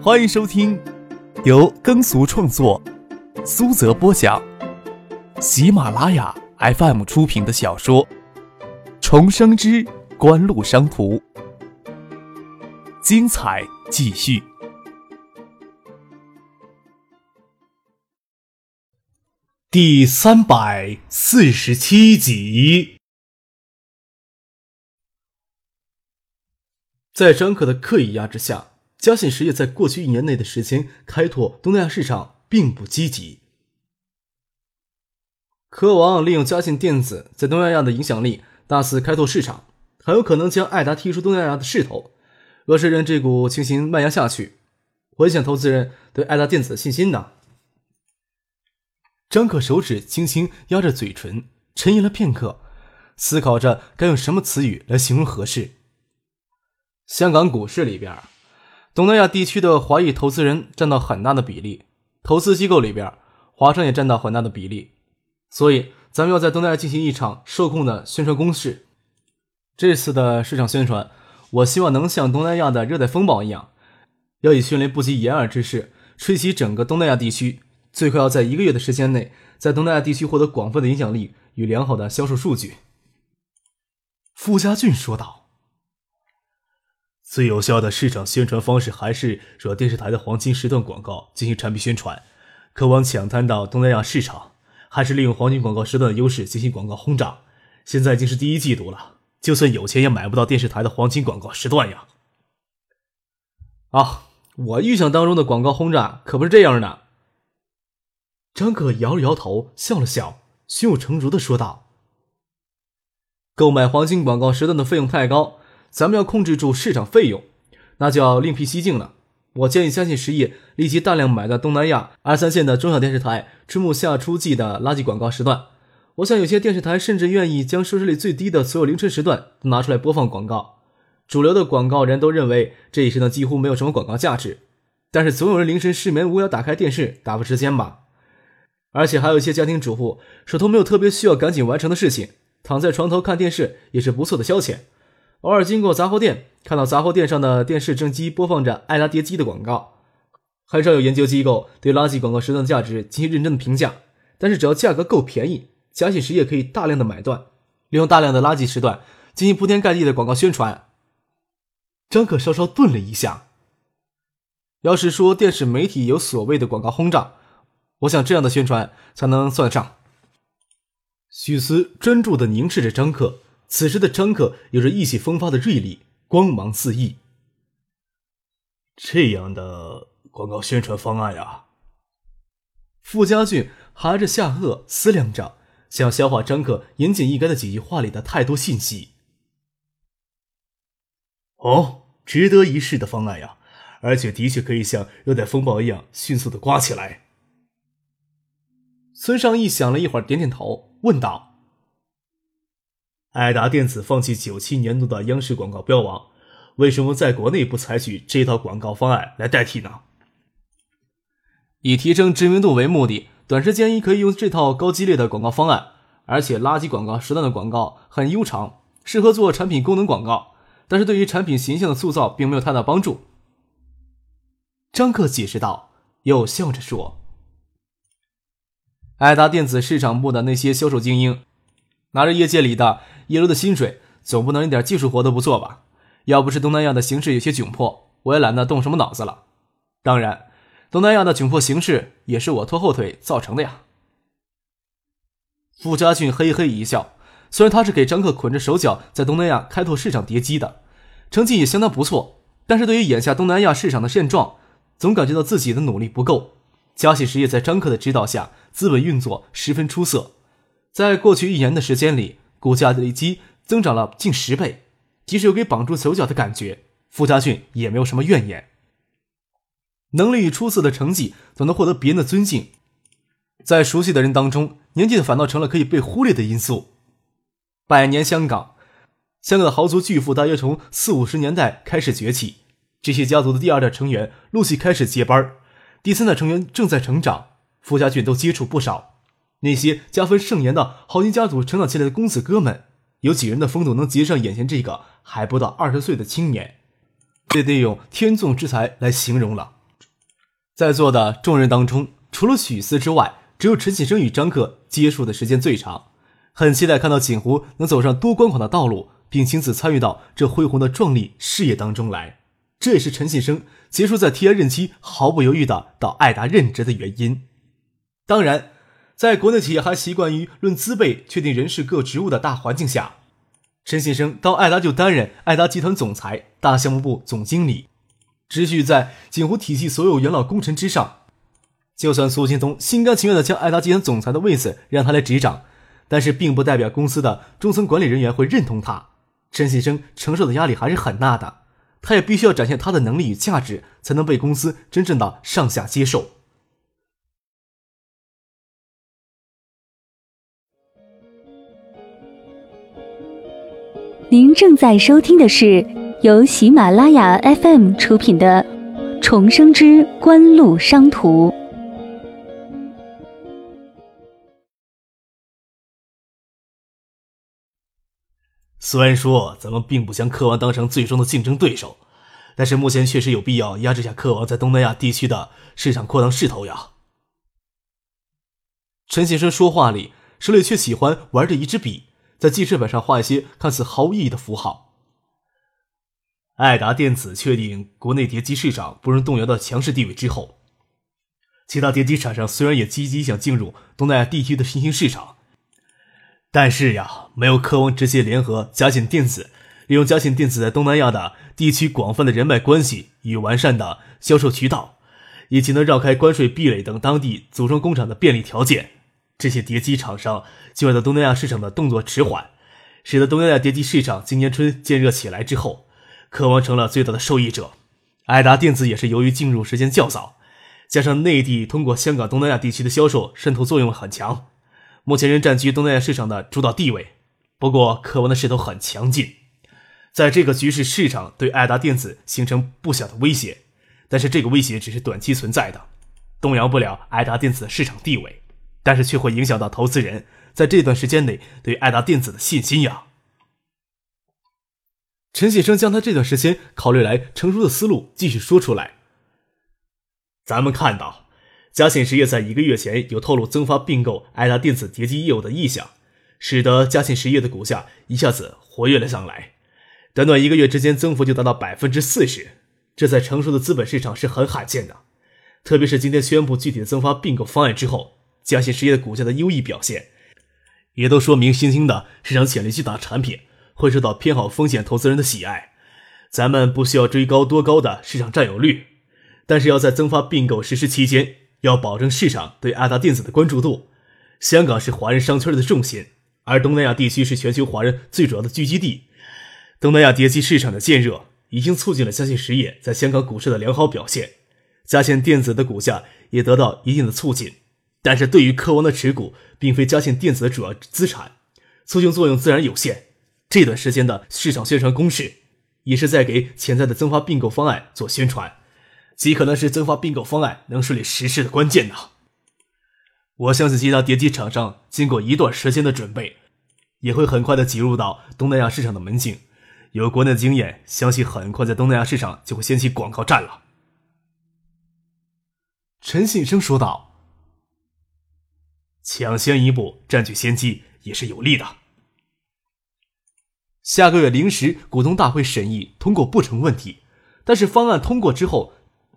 欢迎收听由耕俗创作、苏泽播讲、喜马拉雅 FM 出品的小说《重生之官路商途》，精彩继续，第三百四十七集。在张可的刻意压制下。嘉信实业在过去一年内的时间开拓东南亚市场并不积极。科王利用嘉信电子在东南亚的影响力，大肆开拓市场，很有可能将艾达踢出东南亚的势头。若是任这股情形蔓延下去，会影响投资人对艾达电子的信心呢？张可手指轻轻压着嘴唇，沉吟了片刻，思考着该用什么词语来形容合适。香港股市里边。东南亚地区的华裔投资人占到很大的比例，投资机构里边，华商也占到很大的比例，所以咱们要在东南亚进行一场受控的宣传攻势。这次的市场宣传，我希望能像东南亚的热带风暴一样，要以迅雷不及掩耳之势吹袭整个东南亚地区，最快要在一个月的时间内，在东南亚地区获得广泛的影响力与良好的销售数据。傅家俊说道。最有效的市场宣传方式还是说电视台的黄金时段广告进行产品宣传，渴望抢滩到东南亚市场，还是利用黄金广告时段的优势进行广告轰炸。现在已经是第一季度了，就算有钱也买不到电视台的黄金广告时段呀！啊，我预想当中的广告轰炸可不是这样的。张可摇了摇头，笑了笑，胸有成竹的说道：“购买黄金广告时段的费用太高。”咱们要控制住市场费用，那就要另辟蹊径了。我建议相信实业立即大量买到东南亚二三线的中小电视台春末夏初季的垃圾广告时段。我想有些电视台甚至愿意将收视率最低的所有凌晨时段拿出来播放广告。主流的广告人都认为这一时段几乎没有什么广告价值，但是总有人凌晨失眠无聊打开电视打发时间吧。而且还有一些家庭主妇手头没有特别需要赶紧完成的事情，躺在床头看电视也是不错的消遣。偶尔经过杂货店，看到杂货店上的电视正机播放着爱拉碟机的广告。很少有研究机构对垃圾广告时段的价值进行认真的评价，但是只要价格够便宜，嘉信实业可以大量的买断，利用大量的垃圾时段进行铺天盖地的广告宣传。张可稍稍顿了一下，要是说电视媒体有所谓的广告轰炸，我想这样的宣传才能算得上。许思专注的凝视着张克。此时的张克有着意气风发的锐利，光芒四溢。这样的广告宣传方案呀，傅家俊含着下颚思量着，想消化张克言简意赅的几句话里的太多信息。哦，值得一试的方案呀，而且的确可以像热带风暴一样迅速的刮起来。孙尚义想了一会儿，点点头，问道。爱达电子放弃九七年度的央视广告标王，为什么在国内不采取这套广告方案来代替呢？以提升知名度为目的，短时间一可以用这套高激烈的广告方案。而且垃圾广告时段的广告很悠长，适合做产品功能广告，但是对于产品形象的塑造并没有太大帮助。张克解释道，又笑着说：“爱达电子市场部的那些销售精英。”拿着业界里的一流的薪水，总不能一点技术活都不做吧？要不是东南亚的形势有些窘迫，我也懒得动什么脑子了。当然，东南亚的窘迫形势也是我拖后腿造成的呀。傅家俊嘿嘿一笑，虽然他是给张克捆着手脚在东南亚开拓市场叠机的，成绩也相当不错，但是对于眼下东南亚市场的现状，总感觉到自己的努力不够。嘉喜实业在张克的指导下，资本运作十分出色。在过去一年的时间里，股价累积增长了近十倍，即使有给绑住手脚的感觉，傅家俊也没有什么怨言。能力与出色的成绩总能获得别人的尊敬，在熟悉的人当中，年纪反倒成了可以被忽略的因素。百年香港，香港的豪族巨富大约从四五十年代开始崛起，这些家族的第二代成员陆续开始接班，第三代成员正在成长，傅家俊都接触不少。那些加分盛严的豪金家族成长起来的公子哥们，有几人的风度能及上眼前这个还不到二十岁的青年？这得用天纵之才来形容了。在座的众人当中，除了许思之外，只有陈启生与张克接触的时间最长。很期待看到锦湖能走上多光广的道路，并亲自参与到这恢宏的壮丽事业当中来。这也是陈启生结束在 T I 任期毫不犹豫的到爱达任职的原因。当然，在国内企业还习惯于论资辈确定人事各职务的大环境下，陈先生到爱达就担任爱达集团总裁、大项目部总经理，只许在锦湖体系所有元老功臣之上。就算苏劲松心甘情愿的将爱达集团总裁的位子让他来执掌，但是并不代表公司的中层管理人员会认同他。陈先生承受的压力还是很大的。他也必须要展现他的能力与价值，才能被公司真正的上下接受。您正在收听的是由喜马拉雅 FM 出品的《重生之官路商途》。虽然说咱们并不将科王当成最终的竞争对手，但是目前确实有必要压制下科王在东南亚地区的市场扩张势头呀。陈先生说话里手里却喜欢玩着一支笔，在记事本上画一些看似毫无意义的符号。爱达电子确定国内碟机市场不容动摇的强势地位之后，其他碟机厂商虽然也积极想进入东南亚地区的新兴市场。但是呀，没有科王直接联合嘉信电子，利用嘉信电子在东南亚的地区广泛的人脉关系与完善的销售渠道，以及能绕开关税壁垒等当地组装工厂的便利条件，这些碟机厂商进入到东南亚市场的动作迟缓，使得东南亚碟机市场今年春渐热起来之后，科王成了最大的受益者。爱达电子也是由于进入时间较早，加上内地通过香港东南亚地区的销售渗透作用很强。目前仍占据东南亚市场的主导地位，不过科王的势头很强劲，在这个局势市场对爱达电子形成不小的威胁，但是这个威胁只是短期存在的，动摇不了爱达电子的市场地位，但是却会影响到投资人在这段时间内对爱达电子的信心呀。陈先生将他这段时间考虑来成熟的思路继续说出来，咱们看到。嘉信实业在一个月前有透露增发并购爱达电子碟机业务的意向，使得嘉信实业的股价一下子活跃了上来。短短一个月之间，增幅就达到百分之四十，这在成熟的资本市场是很罕见的。特别是今天宣布具体的增发并购方案之后，嘉信实业的股价的优异表现，也都说明新兴的市场潜力巨大的产品会受到偏好风险投资人的喜爱。咱们不需要追高多高的市场占有率，但是要在增发并购实施期间。要保证市场对爱达电子的关注度。香港是华人商圈的重心，而东南亚地区是全球华人最主要的聚集地。东南亚叠机市场的渐热，已经促进了嘉信实业在香港股市的良好表现，嘉信电子的股价也得到一定的促进。但是对于科王的持股，并非嘉信电子的主要资产，促进作用自然有限。这段时间的市场宣传攻势，也是在给潜在的增发并购方案做宣传。极可能是增发并购方案能顺利实施的关键呢。我相信其他碟机厂商经过一段时间的准备，也会很快的挤入到东南亚市场的门径。有国内的经验，相信很快在东南亚市场就会掀起广告战了。陈信生说道：“抢先一步，占据先机也是有利的。下个月临时股东大会审议通过不成问题，但是方案通过之后。”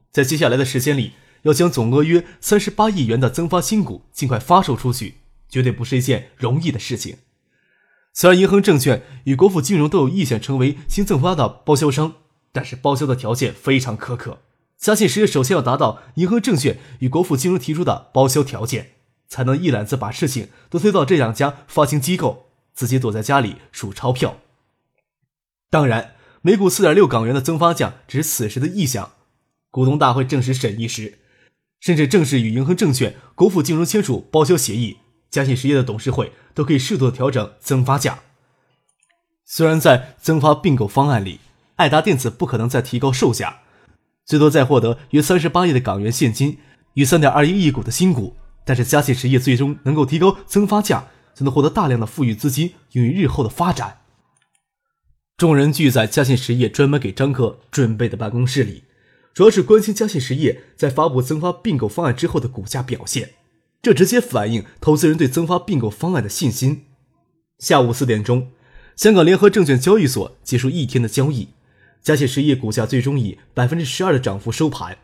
在接下来的时间里，要将总额约三十八亿元的增发新股尽快发售出去，绝对不是一件容易的事情。虽然银河证券与国富金融都有意向成为新增发的包销商，但是包销的条件非常苛刻。嘉信实业首先要达到银河证券与国富金融提出的包销条件，才能一揽子把事情都推到这两家发行机构，自己躲在家里数钞票。当然，每股四点六港元的增发价只是此时的意向。股东大会正式审议时，甚至正式与银河证券、国富金融签署包销协议，嘉信实业的董事会都可以适度的调整增发价。虽然在增发并购方案里，爱达电子不可能再提高售价，最多再获得约三十八亿的港元现金与三点二一亿股的新股，但是嘉信实业最终能够提高增发价，就能获得大量的富裕资金用于日后的发展。众人聚在嘉信实业专门给张克准备的办公室里。主要是关心嘉信实业在发布增发并购方案之后的股价表现，这直接反映投资人对增发并购方案的信心。下午四点钟，香港联合证券交易所结束一天的交易，嘉信实业股价最终以百分之十二的涨幅收盘，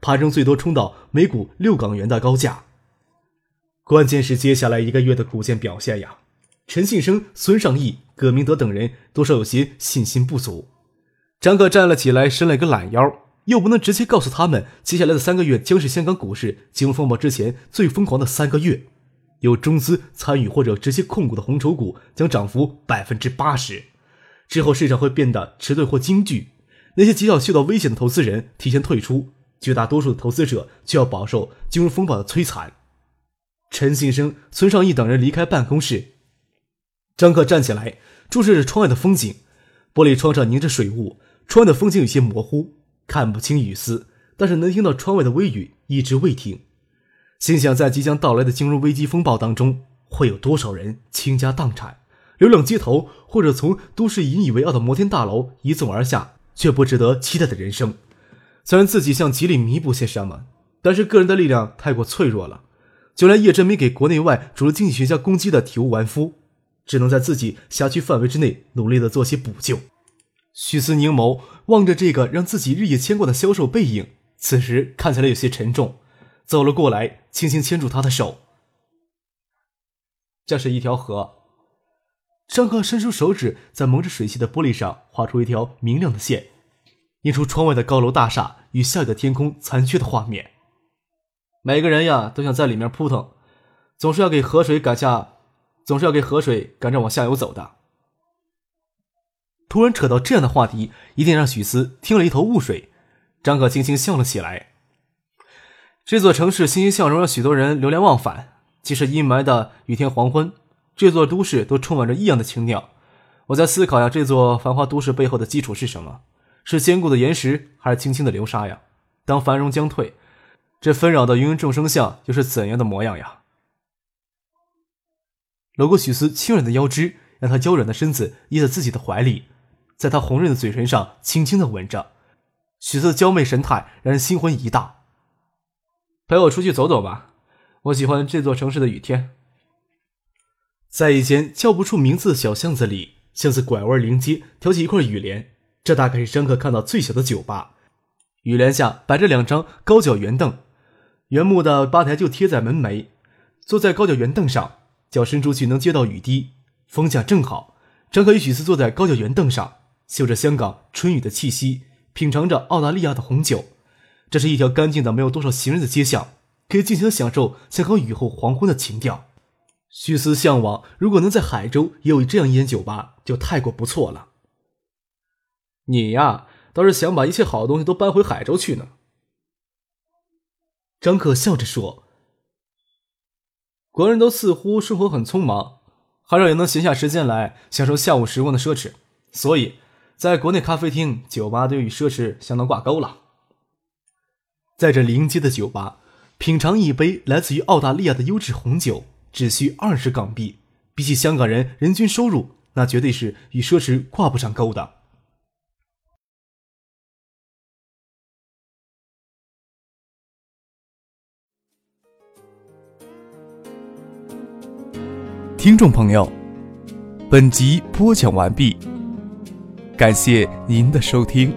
盘中最多冲到每股六港元的高价。关键是接下来一个月的股价表现呀，陈信生、孙尚义、葛明德等人多少有些信心不足。张克站了起来，伸了一个懒腰。又不能直接告诉他们，接下来的三个月将是香港股市金融风暴之前最疯狂的三个月，有中资参与或者直接控股的红筹股将涨幅百分之八十，之后市场会变得迟钝或惊惧，那些极少嗅到危险的投资人提前退出，绝大多数的投资者就要饱受金融风暴的摧残。陈信生、孙尚义等人离开办公室，张克站起来，注视着窗外的风景，玻璃窗上凝着水雾，窗外的风景有些模糊。看不清雨丝，但是能听到窗外的微雨一直未停。心想，在即将到来的金融危机风暴当中，会有多少人倾家荡产、流浪街头，或者从都市引以为傲的摩天大楼一纵而下，却不值得期待的人生。虽然自己想极力弥补些什么，但是个人的力量太过脆弱了。就连叶真没给国内外主流经济学家攻击的体无完肤，只能在自己辖区范围之内努力的做些补救。许思凝眸望着这个让自己日夜牵挂的销售背影，此时看起来有些沉重。走了过来，轻轻牵住他的手。这是一条河。张克伸出手指，在蒙着水汽的玻璃上画出一条明亮的线，映出窗外的高楼大厦与下雨的天空残缺的画面。每个人呀，都想在里面扑腾，总是要给河水赶下，总是要给河水赶着往下游走的。突然扯到这样的话题，一定让许思听了一头雾水。张可轻轻笑了起来。这座城市欣欣向荣，让许多人流连忘返。即使阴霾的雨天黄昏，这座都市都充满着异样的情调。我在思考呀，这座繁华都市背后的基础是什么？是坚固的岩石，还是轻轻的流沙呀？当繁荣将退，这纷扰的芸芸众生相又是怎样的模样呀？搂过许思轻软的腰肢，让她娇软的身子依在自己的怀里。在她红润的嘴唇上轻轻的吻着，许思娇媚神态让人心魂一荡。陪我出去走走吧，我喜欢这座城市的雨天。在一间叫不出名字的小巷子里，巷子拐弯临街，挑起一块雨帘。这大概是张克看到最小的酒吧。雨帘下摆着两张高脚圆凳，原木的吧台就贴在门楣。坐在高脚圆凳上，脚伸出去能接到雨滴，风向正好。张克与许思坐在高脚圆凳上。嗅着香港春雨的气息，品尝着澳大利亚的红酒，这是一条干净的、没有多少行人的街巷，可以尽情的享受香港雨后黄昏的情调。许思向往，如果能在海州也有这样一间酒吧，就太过不错了。你呀，倒是想把一切好东西都搬回海州去呢。张克笑着说：“国人都似乎生活很匆忙，很少有能闲下时间来享受下午时光的奢侈，所以。”在国内，咖啡厅、酒吧都与奢侈相当挂钩了。在这临街的酒吧，品尝一杯来自于澳大利亚的优质红酒，只需二十港币。比起香港人人均收入，那绝对是与奢侈挂不上钩的。听众朋友，本集播讲完毕。感谢您的收听。